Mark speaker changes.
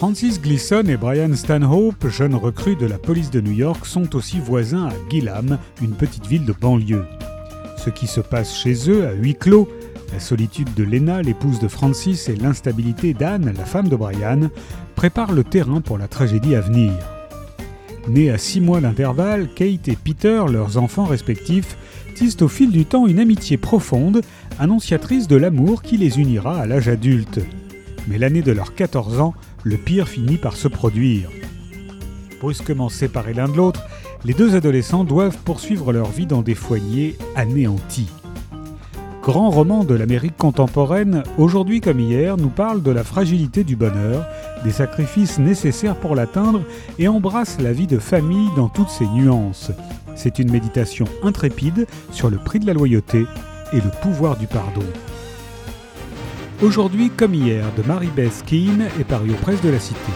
Speaker 1: Francis Gleason et Brian Stanhope, jeunes recrues de la police de New York, sont aussi voisins à Gilham, une petite ville de banlieue. Ce qui se passe chez eux à huis clos, la solitude de Lena, l'épouse de Francis, et l'instabilité d'Anne, la femme de Brian, préparent le terrain pour la tragédie à venir. Nés à six mois d'intervalle, Kate et Peter, leurs enfants respectifs, tissent au fil du temps une amitié profonde, annonciatrice de l'amour qui les unira à l'âge adulte. Mais l'année de leurs 14 ans le pire finit par se produire. Brusquement séparés l'un de l'autre, les deux adolescents doivent poursuivre leur vie dans des foyers anéantis. Grand roman de l'Amérique contemporaine, aujourd'hui comme hier, nous parle de la fragilité du bonheur, des sacrifices nécessaires pour l'atteindre et embrasse la vie de famille dans toutes ses nuances. C'est une méditation intrépide sur le prix de la loyauté et le pouvoir du pardon. Aujourd'hui comme hier de Marie-Beth Keane est paru aux presses de la Cité.